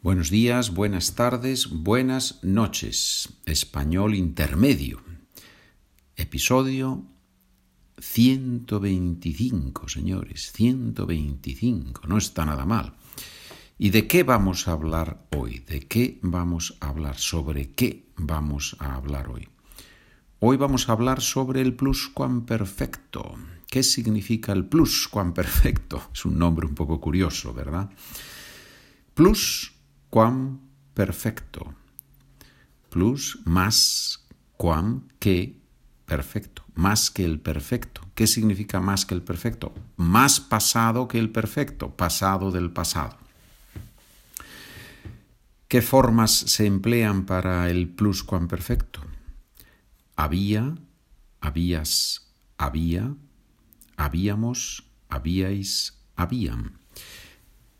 Buenos días, buenas tardes, buenas noches. Español intermedio. Episodio 125, señores. 125. No está nada mal. ¿Y de qué vamos a hablar hoy? ¿De qué vamos a hablar? ¿Sobre qué vamos a hablar hoy? Hoy vamos a hablar sobre el pluscuamperfecto. ¿Qué significa el pluscuamperfecto? Es un nombre un poco curioso, ¿verdad? Plus quam perfecto. Plus más quam que perfecto. Más que el perfecto. ¿Qué significa más que el perfecto? Más pasado que el perfecto. Pasado del pasado. ¿Qué formas se emplean para el pluscuamperfecto? Había, habías, había, habíamos, habíais, habían.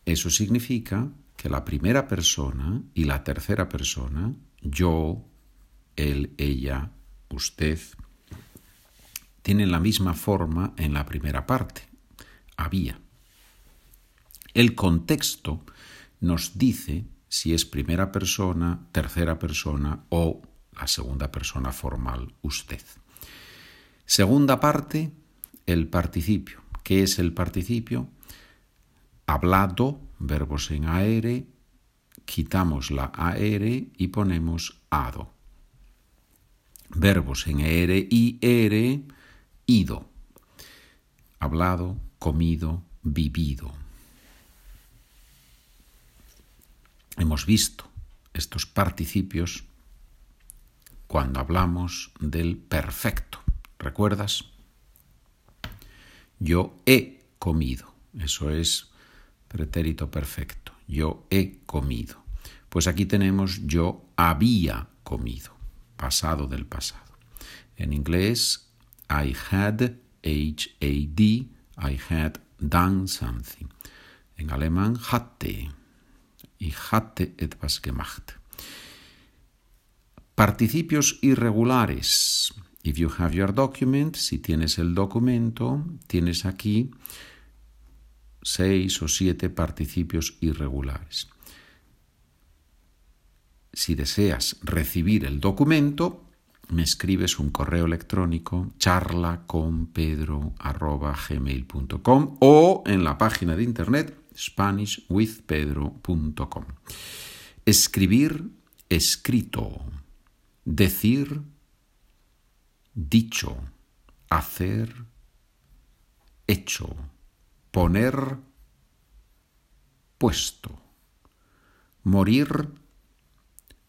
Eso significa que la primera persona y la tercera persona, yo, él, ella, usted, tienen la misma forma en la primera parte, había. El contexto nos dice si es primera persona, tercera persona o la segunda persona formal, usted. Segunda parte, el participio. ¿Qué es el participio? Hablado, verbos en aere, quitamos la aere y ponemos ado. Verbos en ere y ere, ido. Hablado, comido, vivido. Hemos visto estos participios cuando hablamos del perfecto. ¿Recuerdas? Yo he comido. Eso es pretérito perfecto. Yo he comido. Pues aquí tenemos yo había comido, pasado del pasado. En inglés, I had, H-A-D, I had done something. En alemán, hatte, ich hatte etwas gemacht. Participios irregulares. If you have your document, si tienes el documento, tienes aquí seis o siete participios irregulares. Si deseas recibir el documento, me escribes un correo electrónico charla con o en la página de internet spanishwithpedro.com. Escribir escrito, decir dicho, hacer hecho poner puesto, morir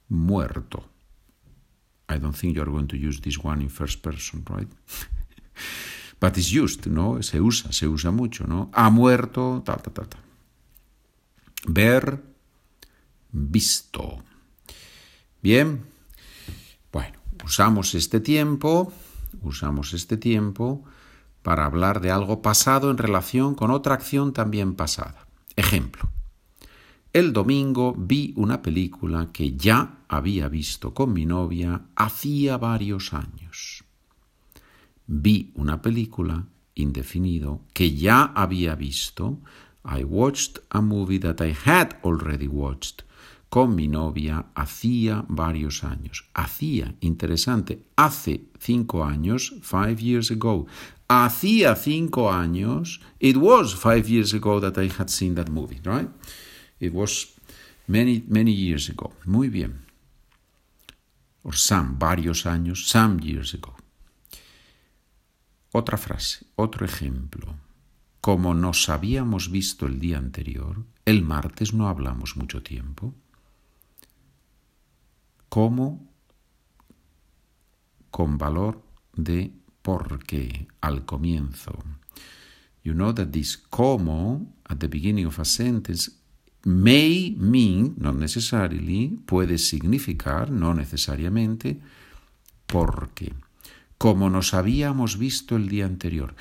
muerto. I don't think you're going to use this one in first person, right? But it's used, ¿no? Se usa, se usa mucho, ¿no? Ha muerto, tal, tal, tal. Ver, visto. Bien, bueno, usamos este tiempo, usamos este tiempo para hablar de algo pasado en relación con otra acción también pasada. Ejemplo. El domingo vi una película que ya había visto con mi novia hacía varios años. Vi una película, indefinido, que ya había visto. I watched a movie that I had already watched con mi novia hacía varios años. Hacía, interesante, hace cinco años, five years ago. Hacía cinco años, it was five years ago that I had seen that movie, right? It was many, many years ago. Muy bien. Or some, varios años, some years ago. Otra frase, otro ejemplo. Como nos habíamos visto el día anterior, el martes no hablamos mucho tiempo. Como con valor de porque al comienzo. You know that this como at the beginning of a sentence may mean, not necessarily, puede significar, no necesariamente, porque. Como nos habíamos visto el día anterior.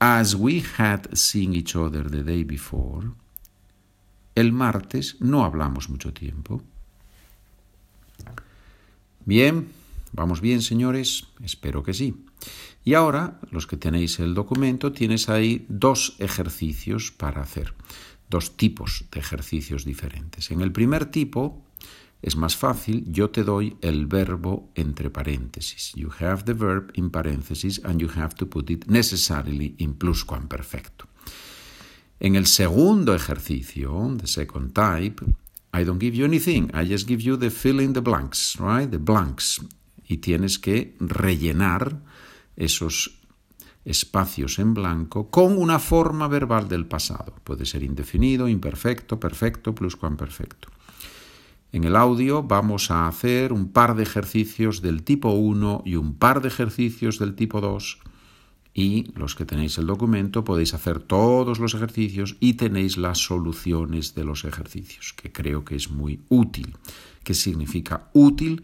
As we had seen each other the day before. El martes no hablamos mucho tiempo. Bien, vamos bien, señores, espero que sí. Y ahora, los que tenéis el documento, tienes ahí dos ejercicios para hacer. dos tipos de ejercicios diferentes. En el primer tipo es más fácil, yo te doy el verbo entre paréntesis. You have the verb in paréntesis and you have to put it necessarily in pluscuamperfecto. En el segundo ejercicio, the second type, I don't give you anything, I just give you the fill in the blanks, right? The blanks. Y tienes que rellenar esos espacios en blanco con una forma verbal del pasado. Puede ser indefinido, imperfecto, perfecto, pluscuamperfecto. En el audio vamos a hacer un par de ejercicios del tipo 1 y un par de ejercicios del tipo 2 y los que tenéis el documento podéis hacer todos los ejercicios y tenéis las soluciones de los ejercicios, que creo que es muy útil. ¿Qué significa útil?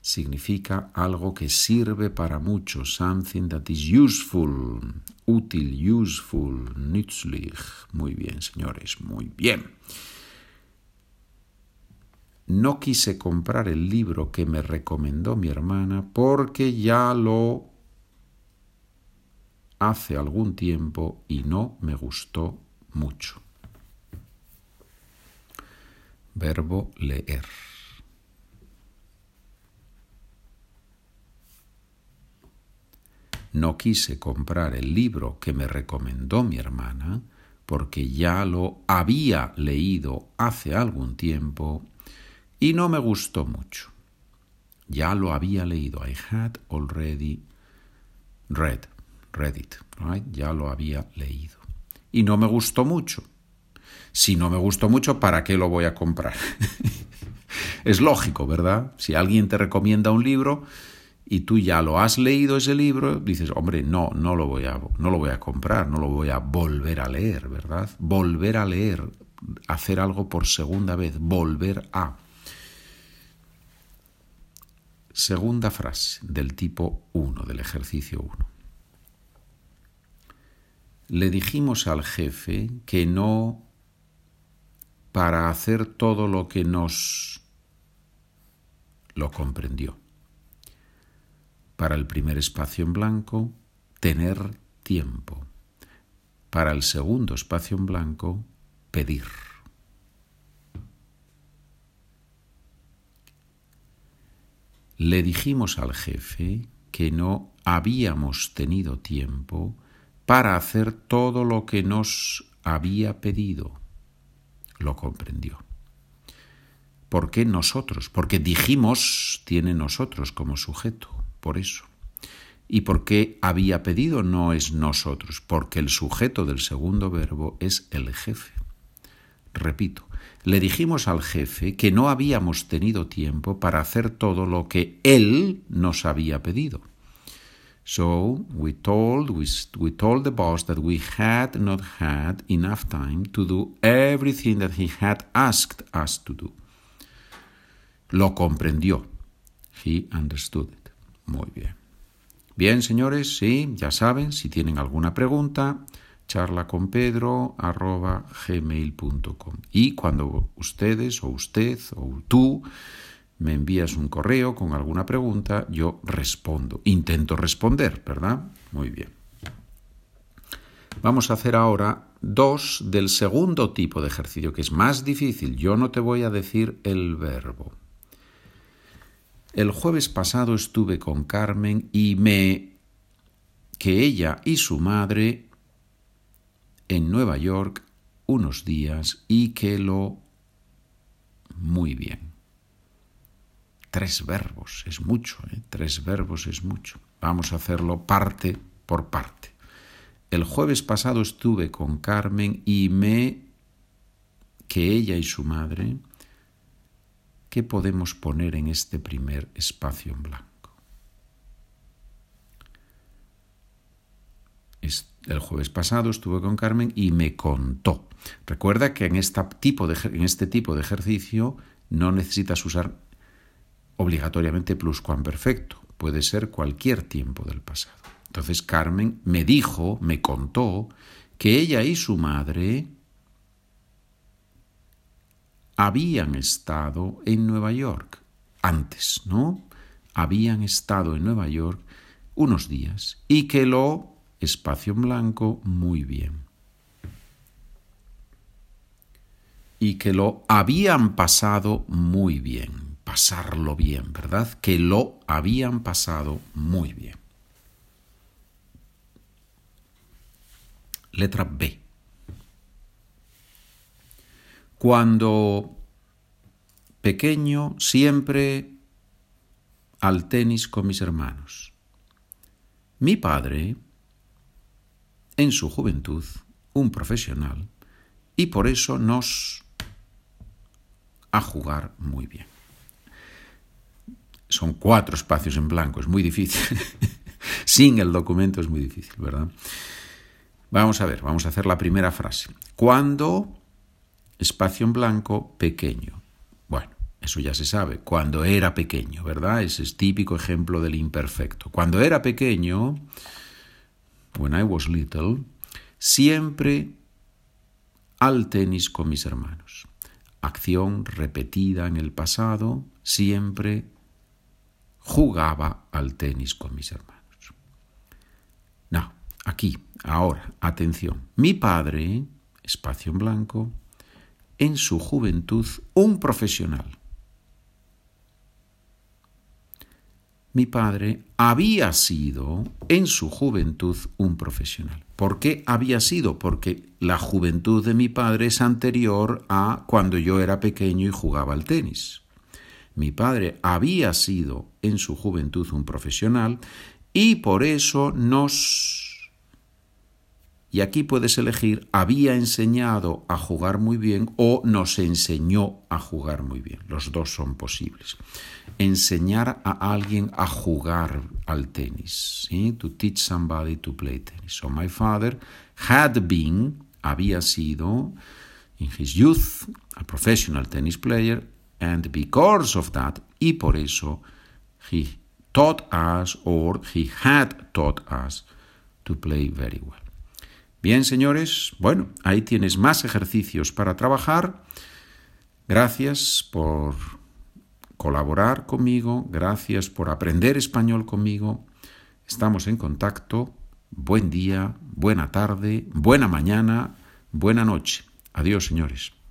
Significa algo que sirve para mucho, something that is useful, útil, useful, nützlich. Muy bien, señores, muy bien. No quise comprar el libro que me recomendó mi hermana porque ya lo hace algún tiempo y no me gustó mucho. Verbo leer. No quise comprar el libro que me recomendó mi hermana porque ya lo había leído hace algún tiempo y no me gustó mucho. Ya lo había leído. I had already read, read it, right? Ya lo había leído. Y no me gustó mucho. Si no me gustó mucho, ¿para qué lo voy a comprar? es lógico, ¿verdad? Si alguien te recomienda un libro y tú ya lo has leído ese libro, dices, hombre, no, no lo voy a, no lo voy a comprar, no lo voy a volver a leer, ¿verdad? Volver a leer, hacer algo por segunda vez, volver a. Segunda frase del tipo 1, del ejercicio 1. Le dijimos al jefe que no para hacer todo lo que nos lo comprendió. Para el primer espacio en blanco, tener tiempo. Para el segundo espacio en blanco, pedir. Le dijimos al jefe que no habíamos tenido tiempo para hacer todo lo que nos había pedido. Lo comprendió. ¿Por qué nosotros? Porque dijimos tiene nosotros como sujeto, por eso. ¿Y por qué había pedido no es nosotros? Porque el sujeto del segundo verbo es el jefe. Repito, le dijimos al jefe que no habíamos tenido tiempo para hacer todo lo que él nos había pedido. So we told, we, we told the boss that we had not had enough time to do everything that he had asked us to do. Lo comprendió. He understood it. Muy bien. Bien, señores, sí, ya saben, si tienen alguna pregunta, charla con Pedro gmail.com. Y cuando ustedes o usted o tú me envías un correo con alguna pregunta, yo respondo. Intento responder, ¿verdad? Muy bien. Vamos a hacer ahora dos del segundo tipo de ejercicio, que es más difícil. Yo no te voy a decir el verbo. El jueves pasado estuve con Carmen y me que ella y su madre en Nueva York unos días y que lo muy bien. Tres verbos es mucho, ¿eh? tres verbos es mucho. Vamos a hacerlo parte por parte. El jueves pasado estuve con Carmen y me que ella y su madre, ¿qué podemos poner en este primer espacio en blanco? el jueves pasado estuve con Carmen y me contó. Recuerda que en, este tipo de ejercicio no necesitas usar obligatoriamente pluscuamperfecto, puede ser cualquier tiempo del pasado. Entonces Carmen me dijo, me contó, que ella y su madre habían estado en Nueva York antes, ¿no? Habían estado en Nueva York unos días y que lo espacio en blanco, muy bien. y que lo habían pasado muy bien. Pasarlo bien, ¿verdad? Que lo habían pasado muy bien. Letra B. Cuando pequeño siempre al tenis con mis hermanos. Mi padre, en su juventud, un profesional, y por eso nos a jugar muy bien. Son cuatro espacios en blanco, es muy difícil. Sin el documento es muy difícil, ¿verdad? Vamos a ver, vamos a hacer la primera frase. Cuando, espacio en blanco, pequeño. Bueno, eso ya se sabe. Cuando era pequeño, ¿verdad? Ese es típico ejemplo del imperfecto. Cuando era pequeño, when I was little, siempre al tenis con mis hermanos acción repetida en el pasado, siempre jugaba al tenis con mis hermanos. No, aquí, ahora, atención. Mi padre, espacio en blanco, en su juventud un profesional. Mi padre había sido en su juventud un profesional. ¿Por qué había sido? Porque la juventud de mi padre es anterior a cuando yo era pequeño y jugaba al tenis. Mi padre había sido en su juventud un profesional y por eso nos y aquí puedes elegir había enseñado a jugar muy bien o nos enseñó a jugar muy bien. Los dos son posibles. Enseñar a alguien a jugar al tenis. To teach somebody to play tennis. So my father had been, había sido, in his youth, a professional tennis player, and because of that, y por eso, he taught us or he had taught us to play very well. Bien, señores, bueno, ahí tienes más ejercicios para trabajar. Gracias por colaborar conmigo, gracias por aprender español conmigo. Estamos en contacto. Buen día, buena tarde, buena mañana, buena noche. Adiós, señores.